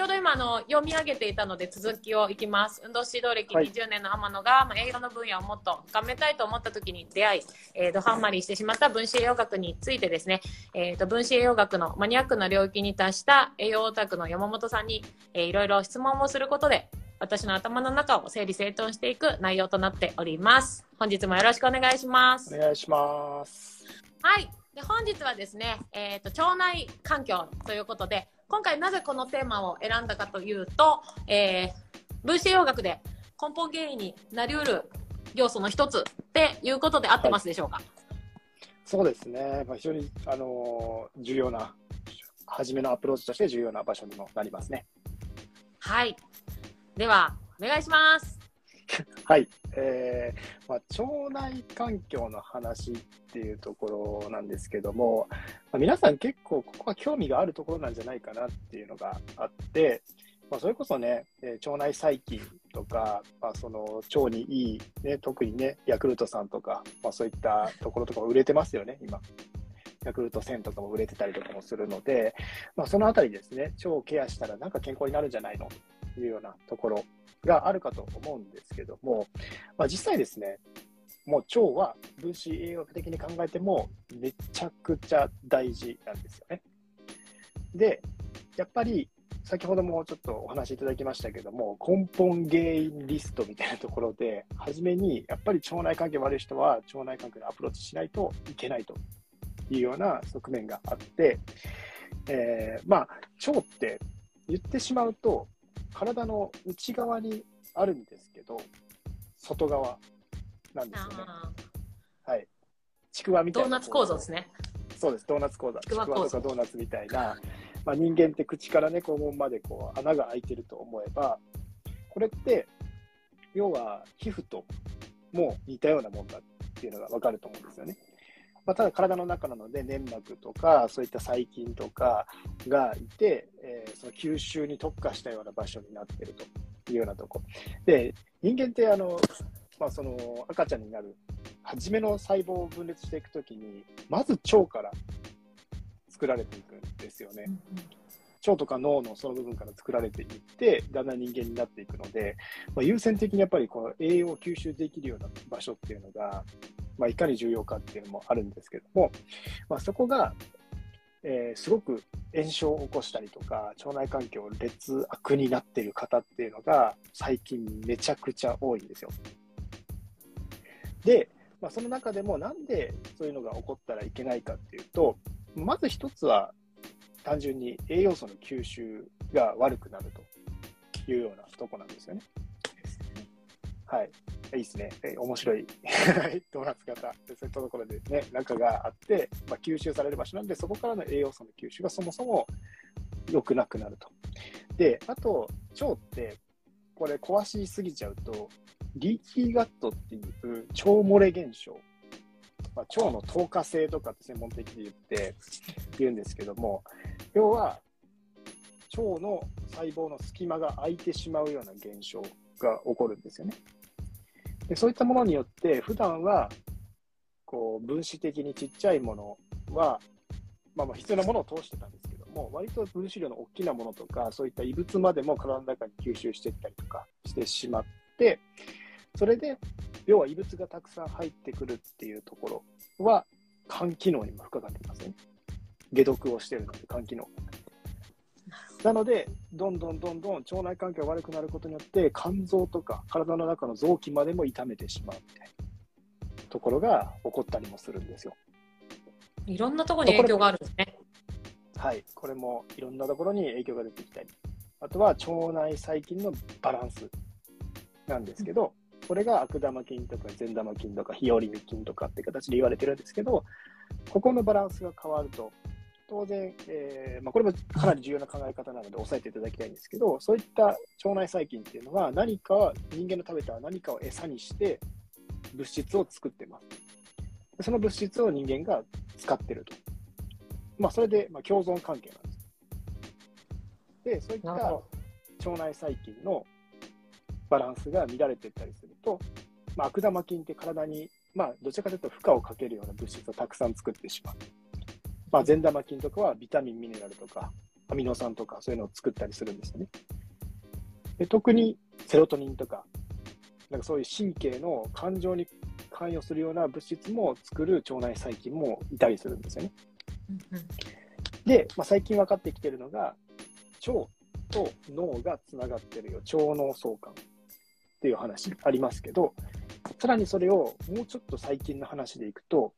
ちょうど今あの読み上げていたので続きをいきます。運動指導歴はい。20年の天野が、まあ、栄養の分野をもっと深めたいと思った時に出会い、えー、ドハンマリしてしまった分子栄養学についてですね、えー、と分子栄養学のマニアックな領域に達した栄養オタクの山本さんに、えーいろいろ質問をすることで私の頭の中を整理整頓していく内容となっております。本日もよろしくお願いします。お願いします。はい。で本日はですね、えっ、と、腸内環境ということで、今回なぜこのテーマを選んだかというと、えー、分子栄養学で根本原因になりうる要素の一つっていうことで合ってますでしょうか、そうですね。まあ、非常に、あのー重要な、初めのアプローチとして重要な場所にもなりますね。はい。では、お願いします。はい。えーまあ、腸内環境の話っていうところなんですけども、まあ、皆さん結構ここは興味があるところなんじゃないかなっていうのがあって、まあ、それこそね、えー腸内細菌とか、まあ、その腸にいい、ね、特にね、ヤクルトさんとか、まあ、そういったところとかも売れてますよね、今。ヤクルト1000とかも売れてたりとかもするので、まあ、そのあたりですね、腸をケアしたらなんか健康になるんじゃないのというようなところがあるかと思うんですけども、まあ、実際ですね、もう腸は分子栄養学的に考えてもめちゃくちゃ大事なんですよね。で、やっぱり先ほどもちょっとお話いただきましたけども、根本原因リストみたいなところで、初めにやっぱり腸内環境悪い人は腸内環境にアプローチしないといけないというような側面があって、えーまあ、腸って言ってしまうと、体の内側にあるんですけど、外側なんですよね。あはい。ちくわみーたいな。ドーナツ構造ですね。そうです、ドーナツ構造。ちくわとかドーナツみたいな、まあ、人間って口からね、肛門までこう穴が開いてると思えば、これって、要は皮膚とも似たようなもんだっていうのがわかると思うんですよね。まあ、ただ体の中なので粘膜とかそういった細菌とかがいて、えーその吸収に特化したような場所になっているというようなとこ。で、人間ってあの、まあ、その赤ちゃんになる初めの細胞を分裂していくときに、まず腸から作られていくんですよね。腸とか脳のその部分から作られていって、だんだん人間になっていくので、まあ、優先的にやっぱりこの栄養を吸収できるような場所っていうのが、まあ、いかに重要かっていうのもあるんですけども、まあ、そこが、えーすごく炎症を起こしたりとか、腸内環境劣悪になっている方っていうのが、最近めちゃくちゃ多いんですよ。で、まあ、その中でもなんでそういうのが起こったらいけないかっていうと、まず一つは単純に栄養素の吸収が悪くなるというようなとこなんですよね。はい。いいですね。え面白いドーナツ型。そういったところでね、中があって、まあ、吸収される場所なんで、そこからの栄養素の吸収がそもそも良くなくなると。で、あと、腸って、これ壊しすぎちゃうと、リーキーガットっていう腸漏れ現象。まあ、腸の透過性とかって専門的に言って言うんですけども、要は腸の細胞の隙間が空いてしまうような現象が起こるんですよね。でそういったものによって、普段はこう分子的にちっちゃいものは、まあ、ま必要なものを通してたんですけども、割と分子量の大きなものとか、そういった異物までも体の中に吸収していったりとかしてしまって、それで、要は異物がたくさん入ってくるっていうところは、肝機能にも深かってきますね。解毒をしてるので、肝機能。なので、どんどんどんどん腸内環境が悪くなることによって、肝臓とか体の中の臓器までも痛めてしまうみたいなところが起こったりもするんですよ。いろんなところに影響があるんですね。はい、これもいろんなところに影響が出てきたり、あとは腸内細菌のバランスなんですけど、これが悪玉菌とか善玉菌とか日和見菌とかって形で言われてるんですけど、ここのバランスが変わると、当然、えーまあ、これもかなり重要な考え方なので押さえていただきたいんですけど、そういった腸内細菌っていうのは何か、人間の食べた何かを餌にして物質を作ってます。でその物質を人間が使ってると。まあ、それで、まあ、共存関係なんです。で、そういった。腸内細菌のバランスが乱れていったりすると、まあ、悪玉菌って体に、まあ、どちらかというと負荷をかけるような物質をたくさん作ってしまう。まあ、善玉菌とかはビタミン、ミネラルとか、アミノ酸とかそういうのを作ったりするんですよね。で特にセロトニンとか、なんかそういう神経の感情に関与するような物質も作る腸内細菌もいたりするんですよね。うんうんで、まあ、最近分かってきてるのが、腸と脳がつながってるよ、腸脳相関っていう話ありますけど、さらにそれをもうちょっと最近の話でいくと、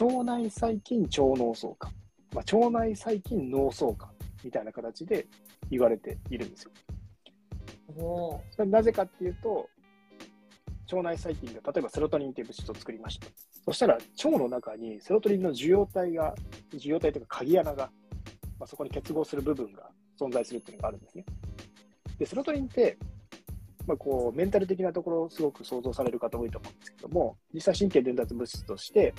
腸内細菌腸脳相関、まあ、腸内細菌脳相関みたいな形で言われているんですよ。なぜかっていうと、腸内細菌が例えばセロトニンという物質を作りました。そしたら腸の中にセロトニンの受容体が、受容体というか鍵穴が、まあ、そこに結合する部分が存在するっていうのがあるんですね。で、セロトニンって、まあ、こうメンタル的なところをすごく想像される方多いと思うんですけども、実際神経伝達物質として、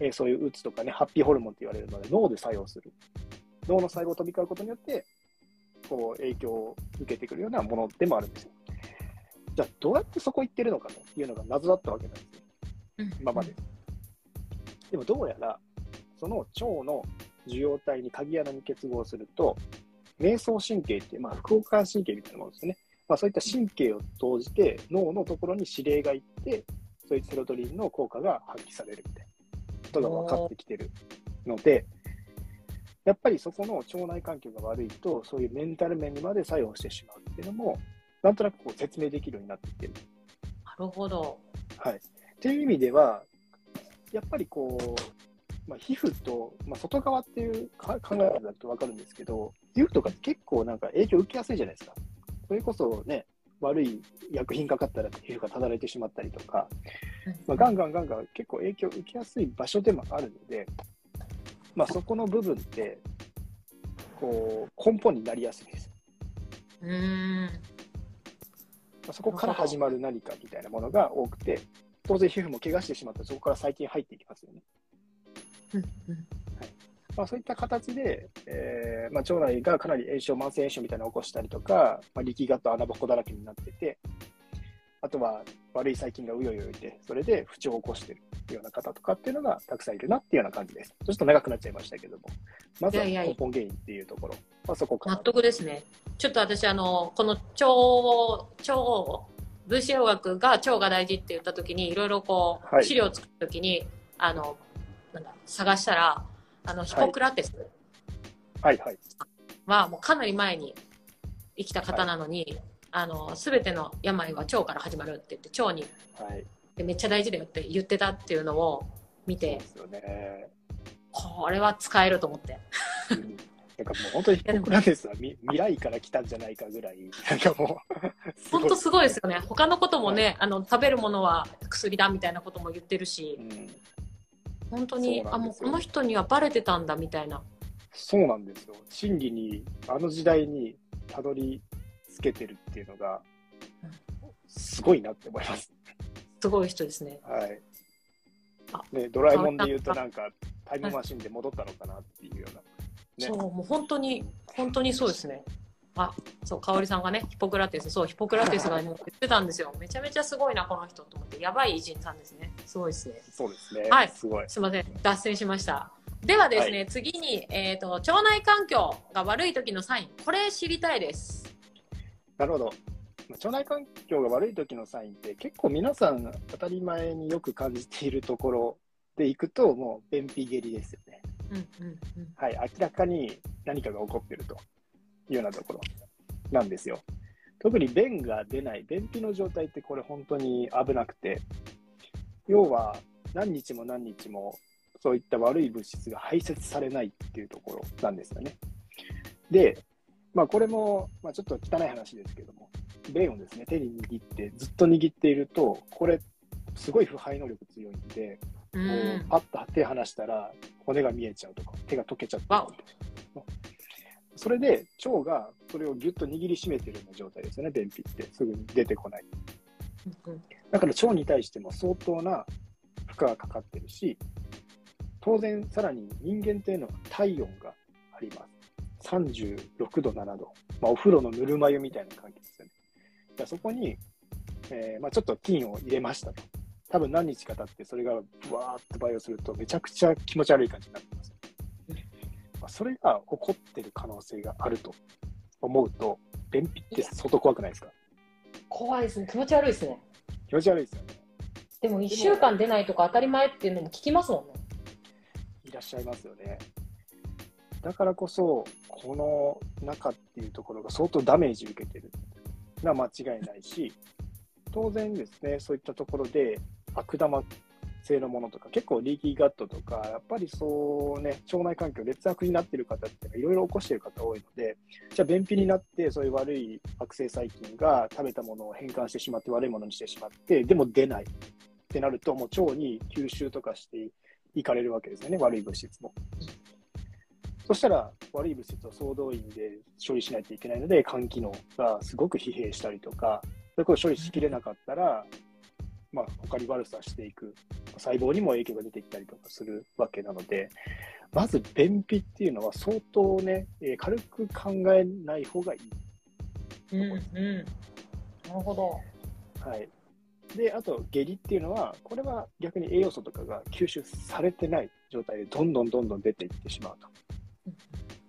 えーそういううつとかね、ハッピーホルモンって言われるので脳で作用する。脳の細胞を飛び交うことによって、こう影響を受けてくるようなものでもあるんですよ。じゃあ、どうやってそこ行ってるのかというのが謎だったわけなんですよ、うん今まで。でもどうやら、その腸の受容体に鍵穴に結合すると、迷走神経ってまあ、副交感神経みたいなものですよね。まあ、そういった神経を投じて、脳のところに指令が行って、そういうセロトニンの効果が発揮されるみたいなことが分かってきてるので、やっぱりそこの腸内環境が悪いと、そういうメンタル面にまで作用してしまうっていうのも、なんとなくこう説明できるようになってきてる。なるほど。はい。っていう意味では、やっぱりこう、まあ、皮膚と、まあ、外側っていうか考え方だと分かるんですけど、皮膚とか結構なんか影響受けやすいじゃないですか。それこそね、悪い薬品かかったら皮膚がただれてしまったりとか、まあ、ガンガンガンガン結構影響受けやすい場所でもあるので、まあ、そこの部分って、こう、根本になりやすいです。うーん。まあ、そこから始まる何かみたいなものが多くて、当然皮膚も怪我してしまったらそこから細菌入っていきますよね。うんうんまあ、そういった形で、えーまあ、腸内がかなり炎症、慢性炎症みたいなのを起こしたりとか、まあ、力学と穴ぼこだらけになってて、あとは悪い細菌がうようよいて、それで不調を起こしているような方とかっていうのがたくさんいるなっていうような感じです。ちょっと長くなっちゃいましたけども、まずはいやいや根本原因っていうところ、まあ、そこか納な。得ですね。ちょっと私、あの、この腸、腸、分子栄養学が腸が大事って言った時に、いろいろこう、はい資料を作る時に、あの、なんだ、探したら、あの、ヒポクラテスはいはい。はもうかなり前に生きた方なのに、あの、すべての病は腸から始まるって言って、腸にはい。でめっちゃ大事だよって言ってたっていうのを見てね。これは使えると思って。うんなんかもう本当にヒポクラテスはみ未来から来たんじゃないかぐらい、なんかもう、本当すごいですよね。他のこともね、あの、食べるものは薬だみたいなことも言ってるしう、ん本当に、あ、もうこの人にはバレてたんだみたいな。そうなんですよ。真理に、あの時代にたどり着けてるっていうのが、すごいなって思います。すごい人ですね。はいあ。ね、ドラえもんで言うとなんか、タイムマシンで戻ったのかなっていうような。ねそう、もう本当に、本当にそうですね。あ、そう、香織さんがね、ヒポクラテス、そう、ヒポクラテスが、ね、言ってたんですよ。めちゃめちゃすごいな、この人と思って。やばい偉人さんですね。すごいですね。そうですね。はいすごい。すいません、脱線しました。ではですね、は次に、えっ、と、腸内環境が悪い時のサイン。これ知りたいです。なるほど。まあ腸内環境が悪い時のサインって結構皆さん当たり前によく感じているところでいくともう便秘下痢ですよね。うんうんうん。はい、明らかに何かが起こっているというようなところなんですよ。特に便が出ない、便秘の状態ってこれ本当に危なくて、要は何日も何日もそういった悪い物質が排泄されないっていうところなんですよね。で、まあこれも、まあ、ちょっと汚い話ですけども、便をですね、手に握ってずっと握っていると、これすごい腐敗能力強いんで、うこうんパッと手離したら骨が見えちゃうとか手が溶けちゃってわそれで腸がそれをギュッと握りしめてるような状態ですよね便秘って。すぐに出てこない。だから腸に対しても相当な負荷がかかってるし当然さらに人間っていうのは体温があります。36度7度、まあ、お風呂のぬるま湯みたいな感じですよね。だからそこに、えーまあ、ちょっと菌を入れましたと。多分何日か経ってそれがブワーッと培養するとめちゃくちゃ気持ち悪い感じになってます。まあ、それが起こってる可能性があると思うと、便秘って相当怖くないですか？怖いですね。気持ち悪いですね。気持ち悪いですよね。でも1週間出ないとか当たり前っていうのも聞きますもんね。いらっしゃいますよね。だからこそ、この中っていうところが相当ダメージ受けてるのは間違いないし、当然ですね、そういったところで悪玉性のものとか、結構リーキーガットとか、やっぱりそうね、腸内環境劣悪になってる方っていろいろ起こしてる方多いので、じゃあ便秘になって、そういう悪い悪性細菌が食べたものを変換してしまって、悪いものにしてしまって、でも出ないってなると、もう腸に吸収とかしていかれるわけですよね、悪い物質も。そしたら悪い物質を総動員で処理しないといけないので、肝機能がすごく疲弊したりとか、そういうことを処理しきれなかったら、まあ、他に悪さしていく、細胞にも影響が出てきたりとかするわけなので、まず便秘っていうのは相当ね、えー、軽く考えない方がいい。うんうん。なるほど。はい。で、あと、下痢っていうのは、これは逆に栄養素とかが吸収されてない状態で、どんどんどんどん出ていってしまうとい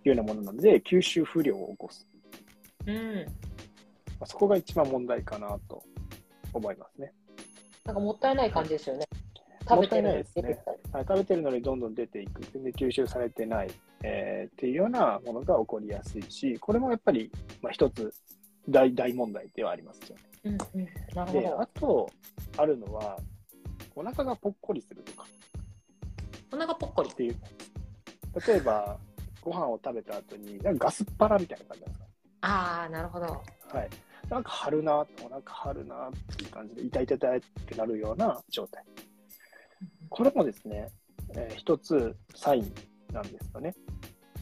うようなものなので、吸収不良を起こす。うん。まあ、そこが一番問題かなと思いますね。なんかもったいない感じですよね。食べてないですね、はい。食べてるのにどんどん出ていく。全然吸収されてない、えー、っていうようなものが起こりやすいし、これもやっぱり、まあ、一つ大大問題ではありますよね。うんうん、なるほどで、あと、あるのは、お腹がぽっこりするとか。お腹ぽっこりっていう。例えば、ご飯を食べた後に、なんかガスっ腹みたいな感じなんですか？ああ、なるほど。はい。なんか張るな、お腹張るなっていう感じで、痛い痛い痛いってなるような状態。これもですね、えー、一つサインなんですよね。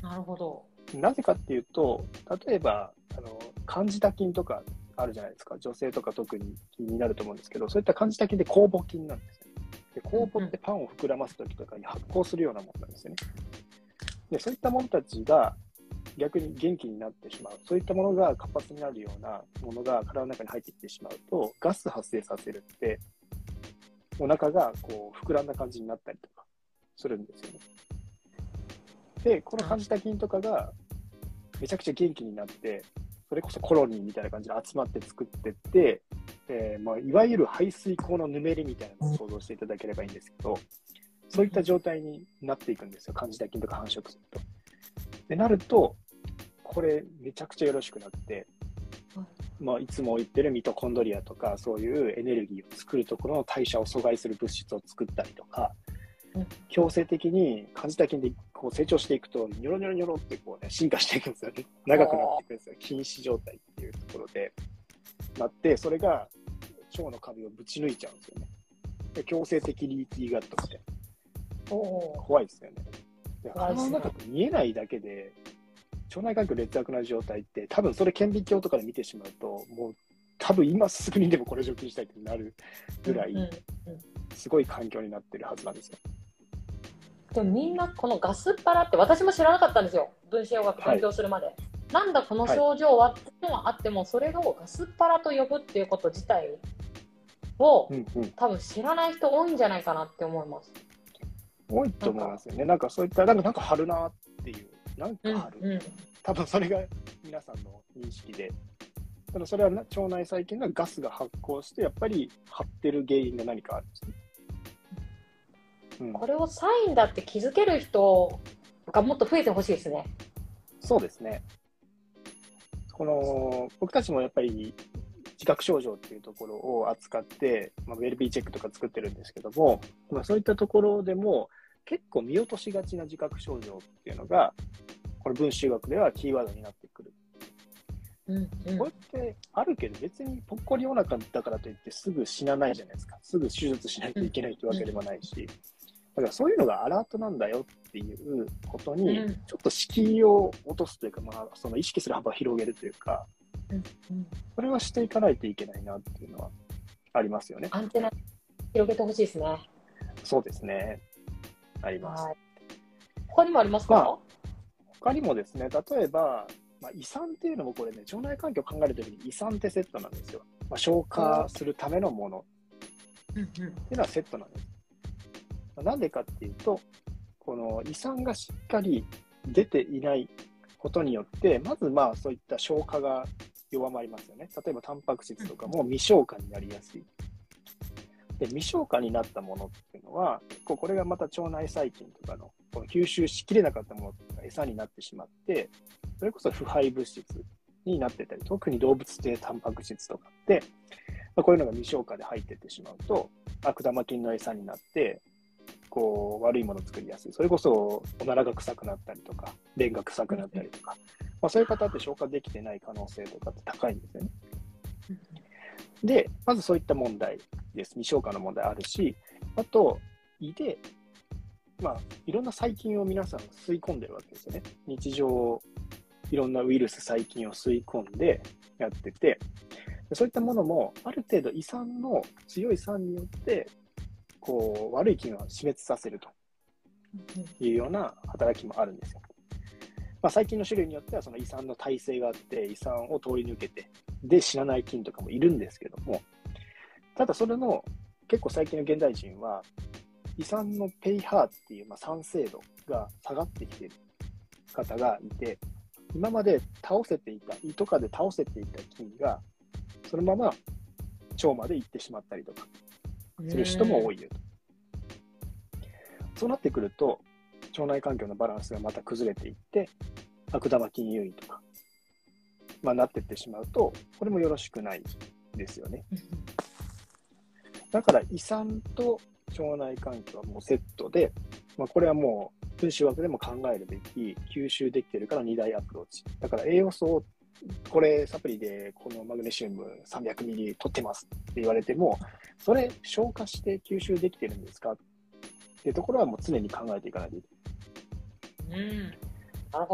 なるほど。なぜかっていうと、例えば、あの、感じた筋とかあるじゃないですか。女性とか特に気になると思うんですけど、そういった感じた筋で酵母筋なんですよ。で酵母ってパンを膨らます時とかに発酵するようなものなんですよね。でそういったものたちが逆に元気になってしまう、そういったものが活発になるようなものが体の中に入ってきてしまうと、ガス発生させるって、お腹がこう膨らんだ感じになったりとかするんですよね。で、この感じた菌とかがめちゃくちゃ元気になって、それこそコロニーみたいな感じで集まって作ってって、えー、まあ、いわゆる排水口のぬめりみたいなのを想像していただければいいんですけど、そういった状態になっていくんですよ、感じた菌とか繁殖すると。でなると、これめちゃくちゃよろしくなくて、まあ、いつも言ってるミトコンドリアとかそういうエネルギーを作るところの代謝を阻害する物質を作ったりとか、強制的に感じた菌でこう成長していくとニョロニョロニョロってこう、ね、進化していくんですよね。長くなっていくんですよ。禁止状態っていうところで。なってそれが腸の壁をぶち抜いちゃうんですよね。で強制的リーキーガットみたいな。怖いですよね。鼻の中見えないだけで腸内環境劣悪な状態って、多分それ顕微鏡とかで見てしまうと、もう多分今すぐにでもこれ除菌したいってなるぐらい、すごい環境になってるはずなんですよ。でもみんなこのガスっ腹って私も知らなかったんですよ、分子栄養学勉強するまで。はい、なんだこの症状はっていうのはあっても、それをガスっ腹と呼ぶっていうこと自体を、うんうん、多分知らない人多いんじゃないかなって思います。多いと思いますよね。なんかそういった、なんかなんか張るなっなんかある、うんうん、多分それが皆さんの認識で、ただそれは腸内細菌がガスが発酵して、やっぱり張ってる原因が何かあるんですね。うん、これをサインだって気づける人がもっと増えてほしいですね。そうですね。この僕たちもやっぱり自覚症状っていうところを扱って、まあ、ウェルビーチェックとか作ってるんですけども、まあ、そういったところでも結構見落としがちな自覚症状っていうのが、この文集学ではキーワードになってくる。うんうん、これってあるけど、別にぽっこりお腹だからといってすぐ死なないじゃないですか。すぐ手術しないといけないというわけでもないし。だからそういうのがアラートなんだよっていうことに、ちょっと敷居を落とすというか、まあ、その意識する幅を広げるというか、それはしていかないといけないなっていうのはありますよね。アンテナ広げてほしいですね。そうですね。あります。他にもありますか、まあ、他にもですね、例えば、まあ、胃酸っていうのもこれね、腸内環境を考えるときに胃酸ってセットなんですよ。まあ、消化するためのものっていうのはセットなんです。まあ、なんでかっていうと、この胃酸がしっかり出ていないことによって、まずまあそういった消化が弱まりますよね。例えばタンパク質とかも未消化になりやすい。で未消化になったものっていうのは、結構これがまた腸内細菌とかのこの吸収しきれなかったものが餌になってしまって、それこそ腐敗物質になってたり、特に動物性タンパク質とかって、まあ、こういうのが未消化で入っていってしまうと、悪玉菌の餌になって、こう悪いものを作りやすい。それこそおならが臭くなったりとか、便が臭くなったりとか、まあ、そういう方って消化できてない可能性とかって高いんですよね。で、まずそういった問題です。未消化の問題あるし、あと、胃で、まあ、いろんな細菌を皆さん吸い込んでるわけですよね。日常、いろんなウイルス、細菌を吸い込んでやってて、そういったものも、ある程度胃酸の強い酸によって、こう、悪い菌を死滅させるというような働きもあるんですよ。まあ、細菌の種類によっては、その胃酸の耐性があって、胃酸を通り抜けて、で死なない菌とかもいるんですけども、ただそれの、結構最近の現代人は、胃酸のペイハーっていう、まあ、酸性度が下がってきている方がいて、今まで倒せていた、胃とかで倒せていた菌が、そのまま腸まで行ってしまったりとかする人も多いよと。そうなってくると、腸内環境のバランスがまた崩れていって、悪玉菌優位とか、まあ、なっていってしまうと、これもよろしくないですよね。だから胃酸と腸内環境はもうセットで、まあ、これはもう分子枠でも考えるべき吸収できてるから2大アプローチ。だから栄養素をこれサプリでこのマグネシウム300ミリ取ってますって言われても、それ消化して吸収できてるんですかっていうところはもう常に考えていかないといけない。うん。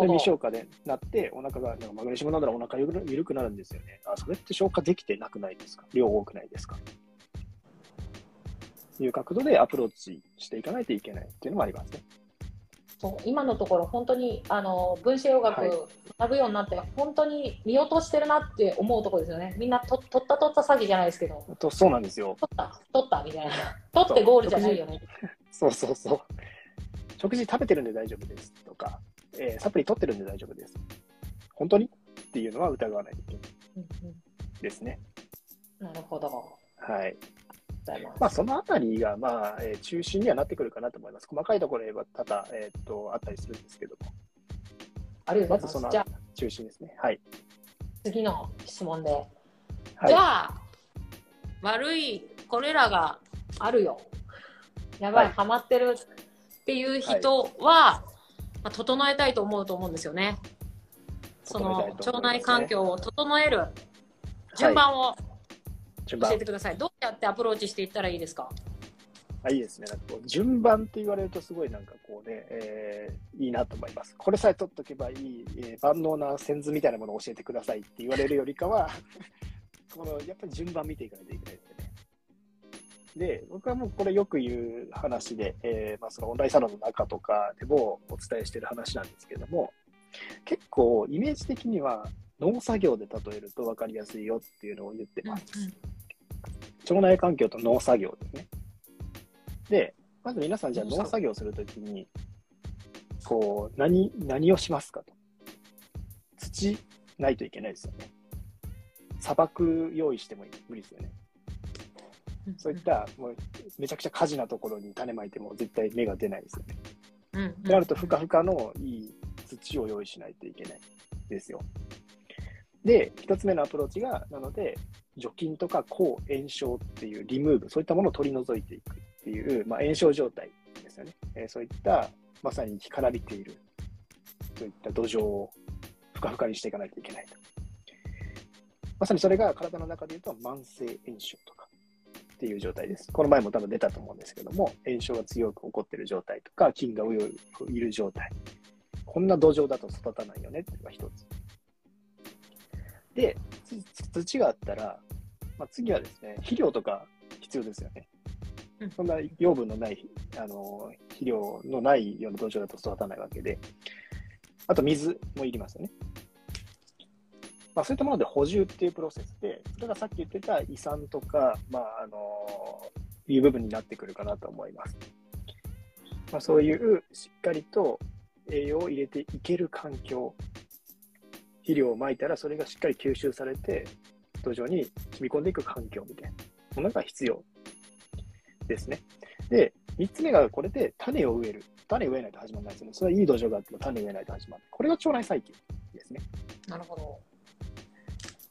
で未消化でなって、お腹が、なんかマグネシウム飲んだらお腹ゆる緩くなるんですよね。あ、それって消化できてなくないですか？量多くないですか？いう角度でアプローチしていかないといけないっていうのもありますね。そう今のところ本当にあの分子栄養学はい学ぶようになって、本当に見落としてるなって思うところですよね。みんなと取った取った詐欺じゃないですけど、とそうなんですよ。取った取ったみたいな。取ってゴールじゃないよね。そうそうそう。食事食べてるんで大丈夫ですとか、えーサプリ取ってるんで大丈夫です。本当に？っていうのは疑わないといけないうんですね。うんなるほど。あはい。まあ、そのあたりが、まあ、えー中心にはなってくるかなと思います。細かいところでは多々、えーっと、あったりするんですけども、ありがとうございます。まずその中心ですね。はい。次の質問で。はいじゃあ、悪いこれらがあるよ。やばい、はいハマってるっていう人は、まあ、整えたいと思うと思うんですよね。その腸内環境を整える順番を教えてください。どうやってアプローチしていったらいいですか？あいいですね。なんかこう順番って言われるとすごいなんかこうね、えーいいなと思います。これさえ取っとけばいい、えー万能な線図みたいなものを教えてくださいって言われるよりかは、このやっぱり順番見ていかないといけないで僕はもうこれよく言う話で、えーまあ、そのオンラインサロンの中とかでもお伝えしてる話なんですけども、結構イメージ的には農作業で例えると分かりやすいよっていうのを言ってます。腸内環境と農作業ですね。で、まず皆さん、じゃあ農作業するときに、こう、何、何をしますかと。土ないといけないですよね。砂漠用意しても無理ですよね。そういった、もう、めちゃくちゃ火事なところに種まいても絶対芽が出ないですよね。うんうんってなると、ふかふかのいい土を用意しないといけないですよ。で、一つ目のアプローチが、なので、除菌とか抗炎症っていうリムーブ、そういったものを取り除いていくっていう、まあ、炎症状態ですよね。えーそういった、まさに干からびている、そういった土壌をふかふかにしていかないといけないと。まさにそれが体の中で言うと慢性炎症とかっていう状態です。この前も多分出たと思うんですけども、炎症が強く起こっている状態とか、菌がいる状態。こんな土壌だと育たないよねっていうのが一つ。で、つ土があったら、まあ、次はですね、肥料とか必要ですよねうん。そんな養分のない、あの、肥料のないような土壌だと育たないわけで、あと水もいりますよね。まあ、そういったもので補充っていうプロセスで、それがさっき言ってた胃酸とか、まあ、あの、いう部分になってくるかなと思います。まあ、そういうしっかりと栄養を入れていける環境、肥料をまいたらそれがしっかり吸収されて、土壌に染み込んでいく環境みたいなものが必要ですね。で、3つ目がこれで種を植える。種を植えないと始まらないですよね。それはいい土壌があっても種を植えないと始まる。これが腸内細菌ですね。なるほど。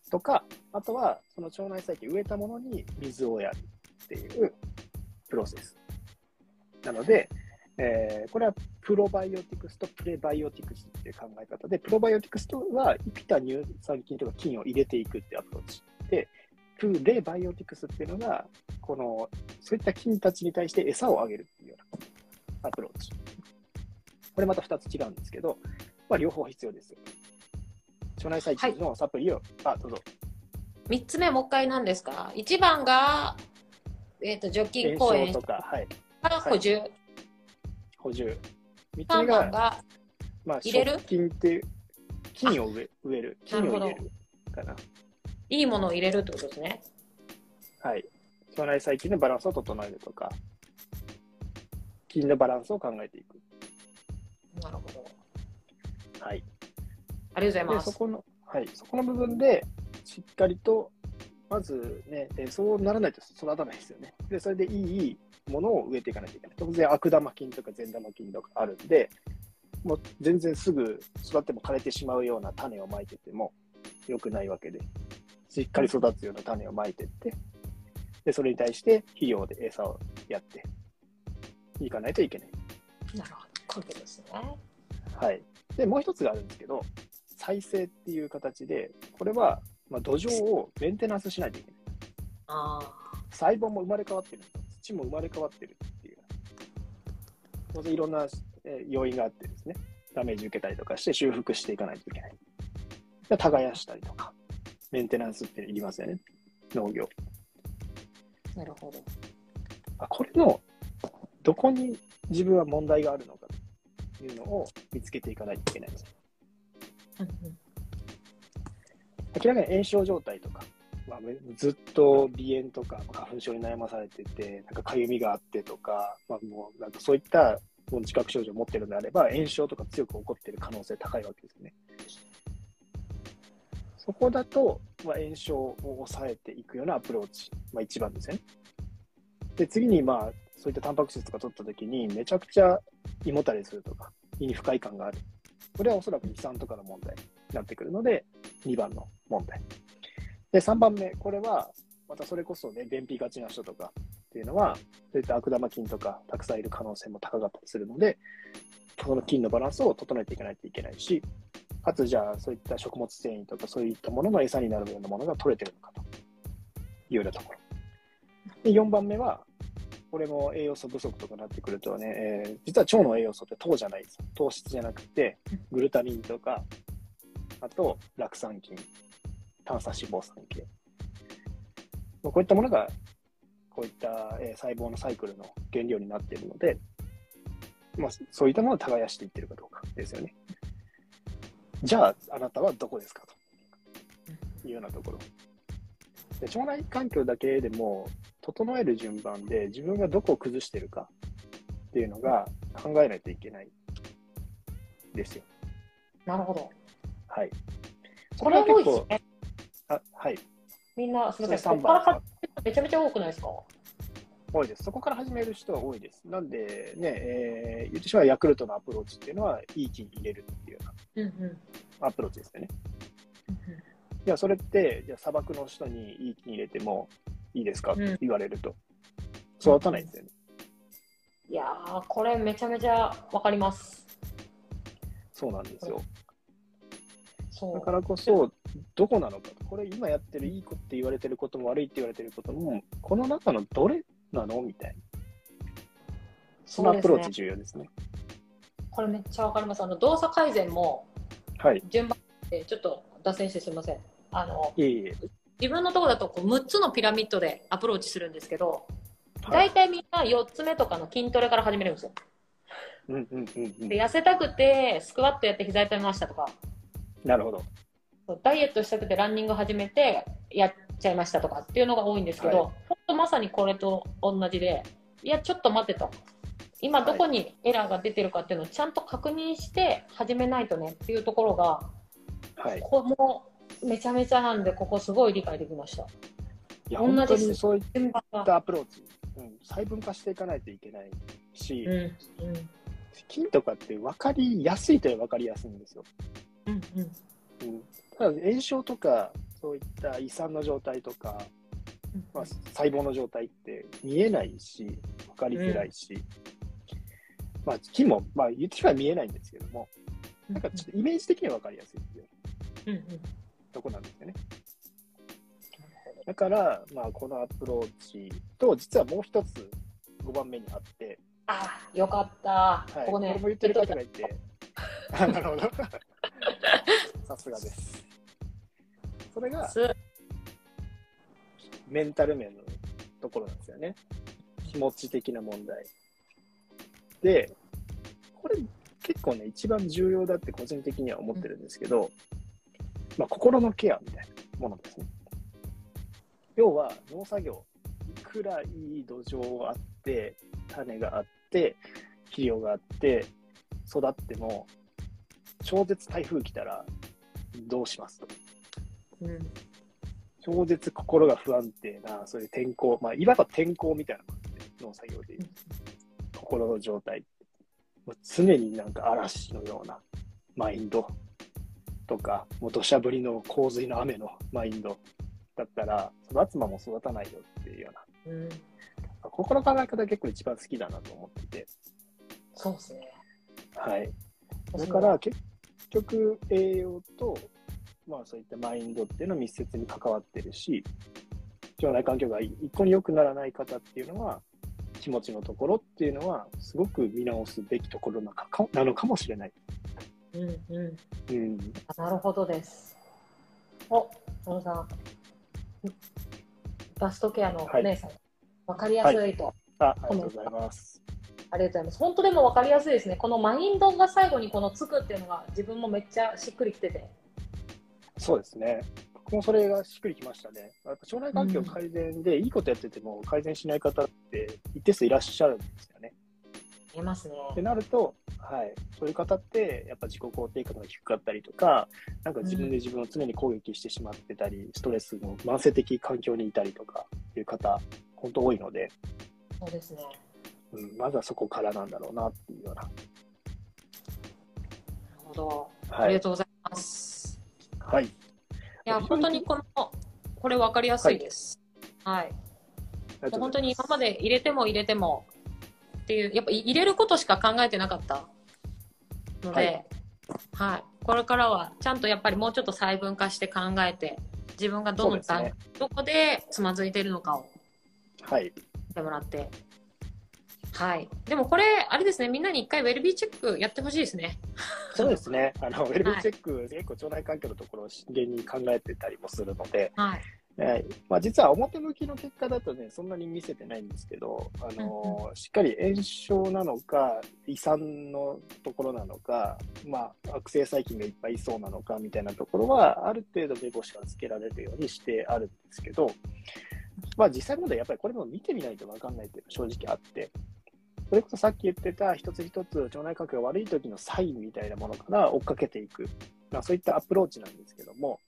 とか、あとはその腸内細菌植えたものに水をやるっていうプロセス。なので、えーこれはプロバイオティクスとプレバイオティクスっていう考え方で、プロバイオティクスとは生きた乳酸菌とか菌を入れていくっていうアプローチ。で、プレバイオティクスっていうのが、この、そういった菌たちに対して餌をあげるっていうようなアプローチ。これまた2つ違うんですけど、まあ、両方必要ですよ。腸内細菌のサプリを、あ、どうぞ。3つ目もう一回何ですか ?1 番が、えっ、と、除菌炎公園症とか、はい、補充。補充。3つ3目が、番が、まあ、入れる？食菌っていう、菌を植え植える。菌を入れるかな。いいものを入れるってことですね。はい。腸内細菌のバランスを整えるとか、菌のバランスを考えていく。なるほど。はい。ありがとうございで、ます。そこの、はい、そこの部分で、しっかりと、まずね、えーそうならないと育たないですよね。で、それでいいものを植えていかないといけない。当然、悪玉菌とか善玉菌とかあるんで、もう全然すぐ育っても枯れてしまうような種をまいてても良くないわけで、しっかり育つような種をまいてって、で、それに対して肥料で餌をやっていかないといけない。なるほど。こういうことですね。はい。で、もう一つがあるんですけど、再生っていう形で、これは、まあ、土壌をメンテナンスしないといけない。あ細胞も生まれ変わってる。土も生まれ変わってるっていう。当然いろんな、えー要因があってですね、ダメージ受けたりとかして修復していかないといけない。で耕したりとか、メンテナンスっていりますよね。農業。あ、なるほど。あこれの、どこに自分は問題があるのかというのを見つけていかないといけないんです。うんうん明らかに炎症状態とか、まあ、ずっと鼻炎とか花粉症に悩まされてて、なんかかゆみがあってとか、まあ、もうなんかそういったもう自覚症状を持ってるのであれば、炎症とか強く起こってる可能性高いわけですよね。そこだと、まあ、炎症を抑えていくようなアプローチ、まあ、一番ですね。で、次に、まあ、そういったタンパク質とか取ったときに、めちゃくちゃ胃もたれするとか、胃に不快感がある。これはおそらく胃酸とかの問題になってくるので、2番の問題。で、3番目、これは、またそれこそね、便秘がちな人とかっていうのは、そういった悪玉菌とかたくさんいる可能性も高かったりするので、その菌のバランスを整えていかないといけないし、かつじゃあそういった食物繊維とかそういったものの餌になるようなものが取れてるのかというようなところ。で、4番目は、これも栄養素不足とかになってくるとね、えー実は腸の栄養素って糖じゃないです。糖質じゃなくて、グルタミンとか、あと、酪酸菌、炭鎖脂肪酸系。まあこういったものが、こういった、えー細胞のサイクルの原料になっているので、まあ、そういったものを耕していってるかどうかですよね。じゃあ、あなたはどこですかというようなところ。で腸内環境だけでも、整える順番で自分がどこを崩してるかっていうのが考えないといけないですよ。なるほど。はい。そこれは多いね。あはい。みんな、すみません。そここから始める人めちゃめちゃ多くないですか？多いです。そこから始める人は多いです。なんで、ね、えー言ってしまうヤクルトのアプローチっていうのは、いい菌入れるっていうよううんうん。なアプローチですよね。いや、それって、じゃあ砂漠の人にいい菌入れてもいいですか？って言われると、育たないんですよね。いやー、これめちゃめちゃわかります。そうなんですよ。そう。だからこそ、どこなのかと。これ今やってるいい子って言われてることも悪いって言われてることも、この中のどれなの？みたいな。そのアプローチ重要ですね。これめっちゃわかります。あの動作改善もはい。順番でちょっと脱線してすみません。あのいえいえ。自分のところだとこう6つのピラミッドでアプローチするんですけど、はい大体みんな4つ目とかの筋トレから始めるんですよ。うんうんうんうんで。痩せたくてスクワットやって膝痛めましたとか、なるほど。ダイエットしたくてランニング始めてやっちゃいましたとかっていうのが多いんですけど、はい本当まさにこれと同じで、いや、ちょっと待ってと。今どこにエラーが出てるかっていうのをちゃんと確認して始めないとねっていうところが、はい。ここもめちゃめちゃなんでここすごい理解できました。いや、本当にそういったアプローチ、うん、細分化していかないといけないし、うんうん。金とかって分かりやすいとは分かりやすいんですよ。うんうん。うん、ただ炎症とか、そういった胃酸の状態とか、まあ、細胞の状態って見えないし、分かりづらいし、まあ、金も、まあ、言ってしまえば見えないんですけども、なんかちょっとイメージ的には分かりやすいっていううんうんとこなんですよね。だから、まあ、このアプローチと、実はもう一つ5番目にあって、あよかった、はい、ここねれも言ってる方がいて、あ なるほど。さすがです。それがすメンタル面のところなんですよね。気持ち的な問題。で、これ結構ね、一番重要だって個人的には思ってるんですけど、まあ、心のケアみたいなものですね。要は農作業、いくらいい土壌があって、種があって、肥料があって、育っても、超絶台風来たらどうしますと。うん超絶心が不安定な、そういう天候、まあ、いわば天候みたいな感じで、農作業でいう心の状態。もう常になんか嵐のようなマインドとか、もう土砂降りの洪水の雨のマインドだったら、育つ間も育たないよっていうような、うん。ここの考え方結構一番好きだなと思ってて、そうですね。はい。だから結局栄養と、まあ、そういったマインドっていうのは密接に関わってるし腸内環境が一向に良くならない方っていうのは気持ちのところっていうのはすごく見直すべきところなのかもしれない。うんうんうん、なるほどです。お、小野さん。バストケアのお姉さん、わ、かりやすいと、あありがとうございます。ありがとうございます。本当でもわかりやすいですね。このマインドが最後にこのつくっていうのが自分もめっちゃしっくりきてて。そうですね。僕もそれがしっくりきましたね。やっぱ腸内環境改善でいいことやってても改善しない方って一定数いらっしゃるんですよね。いますね。ってなると、はい、そういう方って、やっぱ自己肯定感が低かったりとか、なんか自分で自分を常に攻撃してしまってたり、ストレスの慢性的環境にいたりとかいう方、本当多いので、そうですね。うん、まずはそこからなんだろうなっていうような。なるほど。あはい。りがとうございます。はい。いや、本当にこの、これわかりやすいです。はい。もう本当に今まで入れても入れてもっていう、やっぱ入れることしか考えてなかったので、ははいい、これからはちゃんとやっぱりもうちょっと細分化して考えて、自分がどの段、ねどこでつまずいてるのかをはい。してもらって。はい。でもこれ、あれですね、みんなに一回ウェルビーチェックやってほしいですね。そうですね。あの、ウェルビーチェック、結構腸内環境のところを真剣に考えてたりもするので、はい。はい。まあ、実は表向きの結果だとね、そんなに見せてないんですけど、あのしっかり炎症なのか、胃酸のところなのか、まあ、悪性細菌がいっぱいいそうなのかみたいなところは、ある程度目星がつけられるようにしてあるんですけど、まあ、実際問題、やっぱりこれも見てみないと分かんないっていうのは正直あって、それこそさっき言ってた一つ一つ腸内環境が悪い時のサインみたいなものから追っかけていく、まあ、そういったアプローチなんですけども、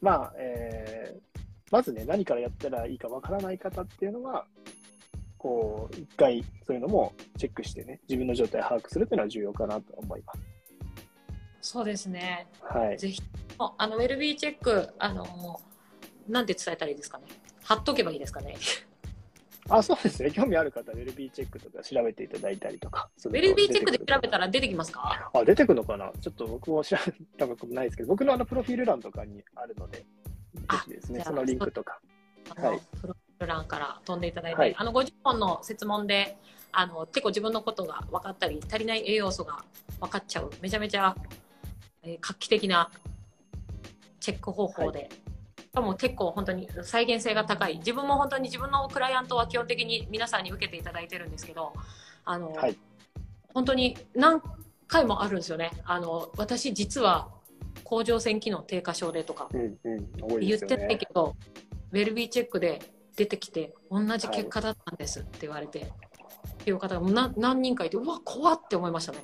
まあ、えーまずね、何からやったらいいかわからない方っていうのは、こう、一回そういうのもチェックしてね、自分の状態を把握するっていうのは重要かなと思います。そうですね。はい。ぜひ、あの、ウェルビーチェック、あの、なんて伝えたらいいですかね。貼っとけばいいですかね。あ、そうですね。興味ある方は、ウェルビーチェックとか調べていただいたりとか。ウウェルビーチェックで調べたら出てきますか？あ、出てくるのかな？ちょっと僕も調べたことないですけど、僕のあの、プロフィール欄とかにあるので、ぜあひですね、そのリンクとか。はいプロフ欄から飛んでいただいて、はいあの、50本の設問で、あの、結構自分のことが分かったり、足りない栄養素が分かっちゃう、めちゃめちゃ、えー画期的なチェック方法で、しかも結構本当に再現性が高い。自分も本当に自分のクライアントは基本的に皆さんに受けていただいてるんですけど、あの、はい本当に何回もあるんですよね。あの、私実は甲状腺機能低下症でとか、言って。ないけど、ウェルビーチェックで出てきて同じ結果だったんですって言われて、っていう方がな何人かいて、うわ、怖って思いましたね。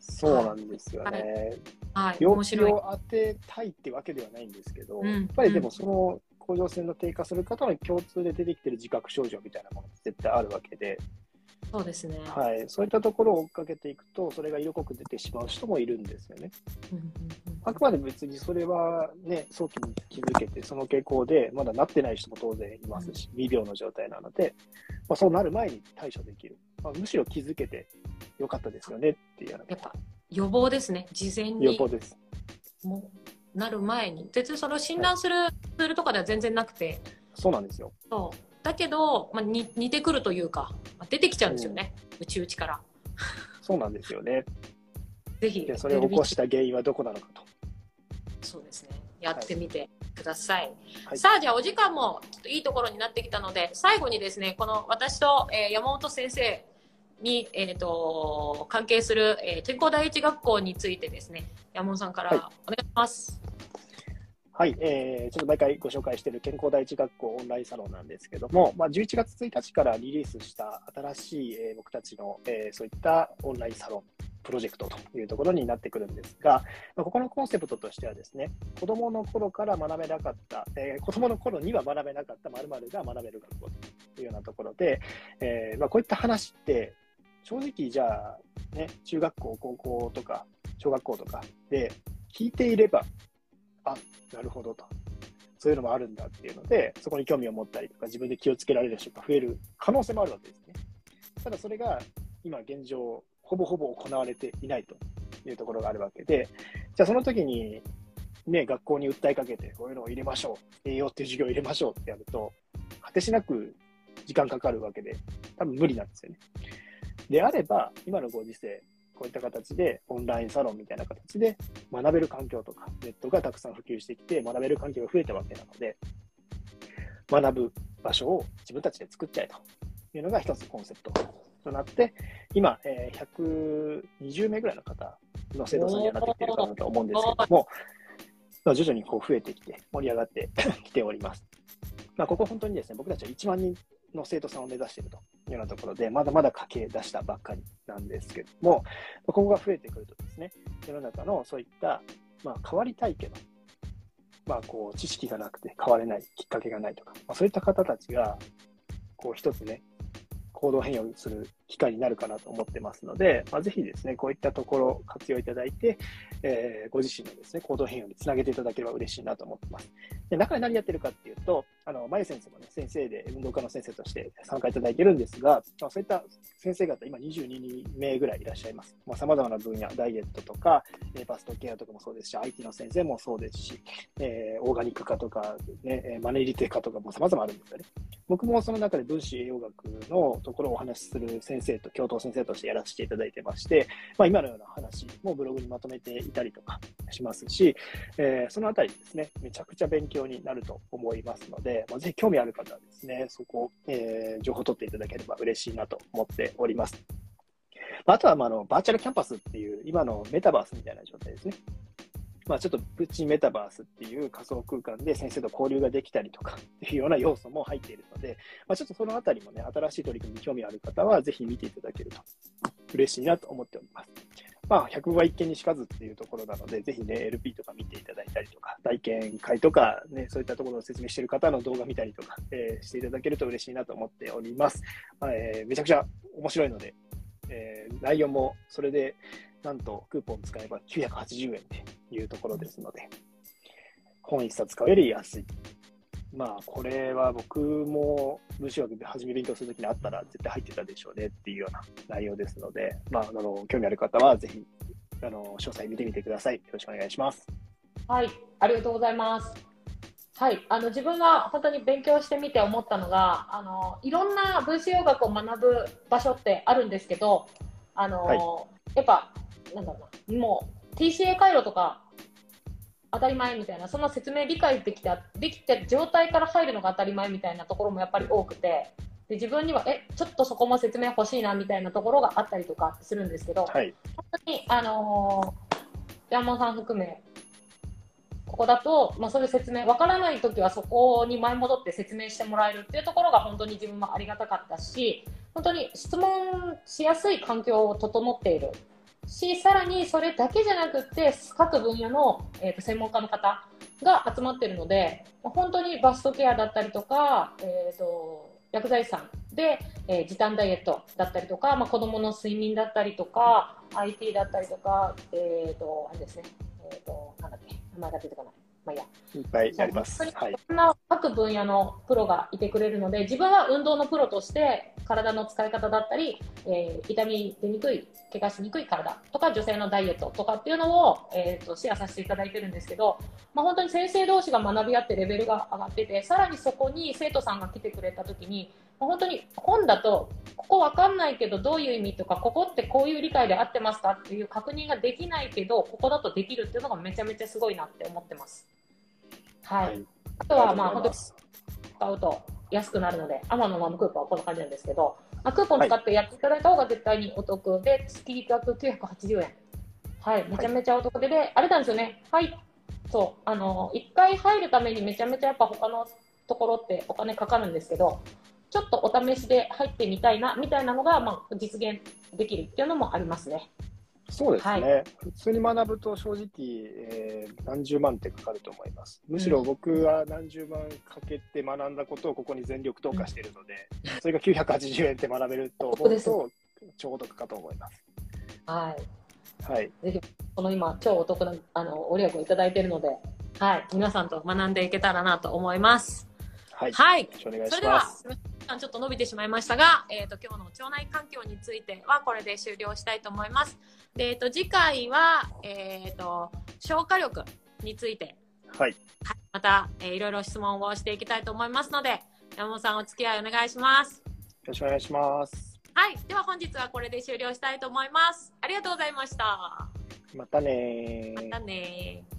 そうなんですよね。はい、病。気を当てたいってわけではないんですけど、うんやっぱりでもその甲状腺の低下する方の共通で出てきてる自覚症状みたいなものって絶対あるわけで、そうですね。はい、そういったところを追っかけていくと、それが色濃く出てしまう人もいるんですよね。うんうんうんあくまで別にそれはね、早期に気づけて、その傾向でまだなってない人も当然いますし、未病の状態なので、まあ、そうなる前に対処できる。まあ、むしろ気づけてよかったですよねっていうようやっぱ予防ですね。事前な予に防です。もうなる前に。別にそれを診断するツールとかでは全然なくて、そうなんですよ。そうだけど、まあ、に似てくるというか、まあ出てきちゃうんですよね。うちうちから。そうなんですよね。ぜひ、で、それを起こした原因はどこなのかと。そうですね。やってみてください。はいさあ、じゃあお時間もちょっといいところになってきたので、最後にですね、この私と、えー山本先生に、えー、と関係する、えー健康第一学校についてですね、山本さんからはいお願いします。はい、はいえー、ちょっと毎回ご紹介している健康第一学校オンラインサロンなんですけども、まあ、11月1日からリリースした新しい、えー僕たちの、えーそういったオンラインサロン、プロジェクトというところになってくるんですが、ま、ここのコンセプトとしてはですね、子供の頃から学べなかった、えー子供の頃には学べなかった〇〇が学べる学校というようなところで、えーまあ、こういった話って、正直じゃあ、ね、中学校、高校とか、小学校とかで聞いていれば、あなるほどと。そういうのもあるんだっていうので、そこに興味を持ったりとか、自分で気をつけられる人が増える可能性もあるわけですね。ただそれが今現状、ほぼほぼ行われていないというところがあるわけで、じゃあその時に、ね、学校に訴えかけて、こういうのを入れましょう、栄養っていう授業を入れましょうってやると、果てしなく時間かかるわけで、多分無理なんですよね。であれば、今のご時世、こういった形でオンラインサロンみたいな形で学べる環境とか、ネットがたくさん普及してきて、学べる環境が増えたわけなので、学ぶ場所を自分たちで作っちゃえというのが一つコンセプトとなって、今、えー120名ぐらいの方の生徒さんにはなってきてるかなと思うんですけども、徐々にこう増えてきて、盛り上がってきております。まあ、ここ本当にですね、僕たちは1万人の生徒さんを目指しているというようなところで、まだまだ駆け出したばっかりなんですけども、ここが増えてくるとですね、世の中のそういった、まあ、変わりたいけど、まあ、こう知識がなくて変われない、きっかけがないとか、まあ、そういった方たちが、こう一つね、行動変容する機会になるかなと思ってますので、まあ、ぜひですね、こういったところ活用いただいて、えーご自身のですね、行動変容につなげていただければ嬉しいなと思ってます。で、中で何やってるかっていうと、あの、まゆ先生もね、先生で、運動科の先生として参加いただいてるんですが、まあ、そういった先生方、今22名ぐらいいらっしゃいます。まあ、様々な分野、ダイエットとか、えーパストケアとかもそうですし、IT の先生もそうですし、えーオーガニック科とか、ね、マネリテ科とかも様々あるんですよね。僕もその中で分子栄養学のところをお話しする先生先生と教頭先生としてやらせていただいてまして、まあ、今のような話もブログにまとめていたりとかしますし、えーそのあたりですね、めちゃくちゃ勉強になると思いますので、まあ、ぜひ興味ある方はですね、そこ、えー情報を取っていただければ嬉しいなと思っております。まああとは、まあ、あのバーチャルキャンパスっていう今のメタバースみたいな状態ですね。まあ、ちょっとプチメタバースっていう仮想空間で先生と交流ができたりとかっていうような要素も入っているので、まあ、ちょっとそのあたりもね、新しい取り組みに興味ある方はぜひ見ていただけると嬉しいなと思っております。まあ、100は一見にしかずっていうところなので、ぜひね、LP とか見ていただいたりとか、体験会とか、ね、そういったところを説明している方の動画見たりとか、えーしていただけると嬉しいなと思っております。まあえーめちゃくちゃ面白いので、えー内容もそれで、なんとクーポン使えば980円っていうところですので、本一冊買うより安い。まあ、これは僕も文章学で初め勉強するときにあったら絶対入ってたでしょうねっていうような内容ですので、まあ、あの興味ある方はぜひあの詳細見てみてください。よろしくお願いします。はい、ありがとうございます。はい、あの自分が本当に勉強してみて思ったのが、あのいろんな分子洋学を学ぶ場所ってあるんですけど、あの、はいやっぱなんだろうな、もう TCA 回路とか当たり前みたいな、そんな説明理解できたできて状態から入るのが当たり前みたいなところもやっぱり多くて、で自分にはえちょっとそこも説明欲しいなみたいなところがあったりとかするんですけど、はい。本当に、あのー山本さん含め、ここだと、まあ、そういう説明、わからないときはそこに前戻って説明してもらえるっていうところが本当に自分もありがたかったし、本当に質問しやすい環境を整っているし、さらにそれだけじゃなくて、各分野の、えーと専門家の方が集まっているので、本当にバストケアだったりとか、えー、と薬剤師さんで、えー時短ダイエットだったりとか、まあ、子どもの睡眠だったりとか、IT だったりとか、えー、とあれですね、えー、となんだっけ、名前が出てこない。まあ、いいや。いっぱいあります。い。いろんな各分野のプロがいてくれるので、自分は運動のプロとして、体の使い方だったり、えー痛み出にくい、怪我しにくい体とか、女性のダイエットとかっていうのを、えー、とシェアさせていただいてるんですけど、まあ、本当に先生同士が学び合ってレベルが上がってて、さらにそこに生徒さんが来てくれた時に、まあ本当に本だと、ここわかんないけどどういう意味とか、ここってこういう理解で合ってますかっていう確認ができないけど、ここだとできるっていうのがめちゃめちゃすごいなって思ってます。はい。はい。あとは、まあ、本当使うと安くなるので、アマゾンのクーポンはこんな感じなんですけど、まあ、クーポン使ってやっていただいた方が絶対にお得で、月額980円。はい、めちゃめちゃお得で、で、あれなんですよね。はい。そう、あの、一回入るためにめちゃめちゃやっぱ他のところってお金かかるんですけど、ちょっとお試しで入ってみたいな、みたいなのが、まあ、実現できるっていうのもありますね。そうですね、は普通に学ぶと正直、えー何十万ってかかると思います。むしろ僕は何十万かけて学んだことをここに全力投下しているので、それが980円って学べると思そうと、超お得かと思います。はい。はい。ぜひ、この今、超お得な、あの、ご利益をいただいているので、はい、皆さんと学んでいけたらなと思います。はい。はいそれではちょっと伸びてしまいましたが、えっ、と、今日の腸内環境についてはこれで終了したいと思います。で、えっ、と、次回は、えっ、と、消化力について、はい。また、えーいろいろ質問をしていきたいと思いますので、山本さんお付き合いお願いします。よろしくお願いします。はい。では本日はこれで終了したいと思います。ありがとうございました。またねーまたねー。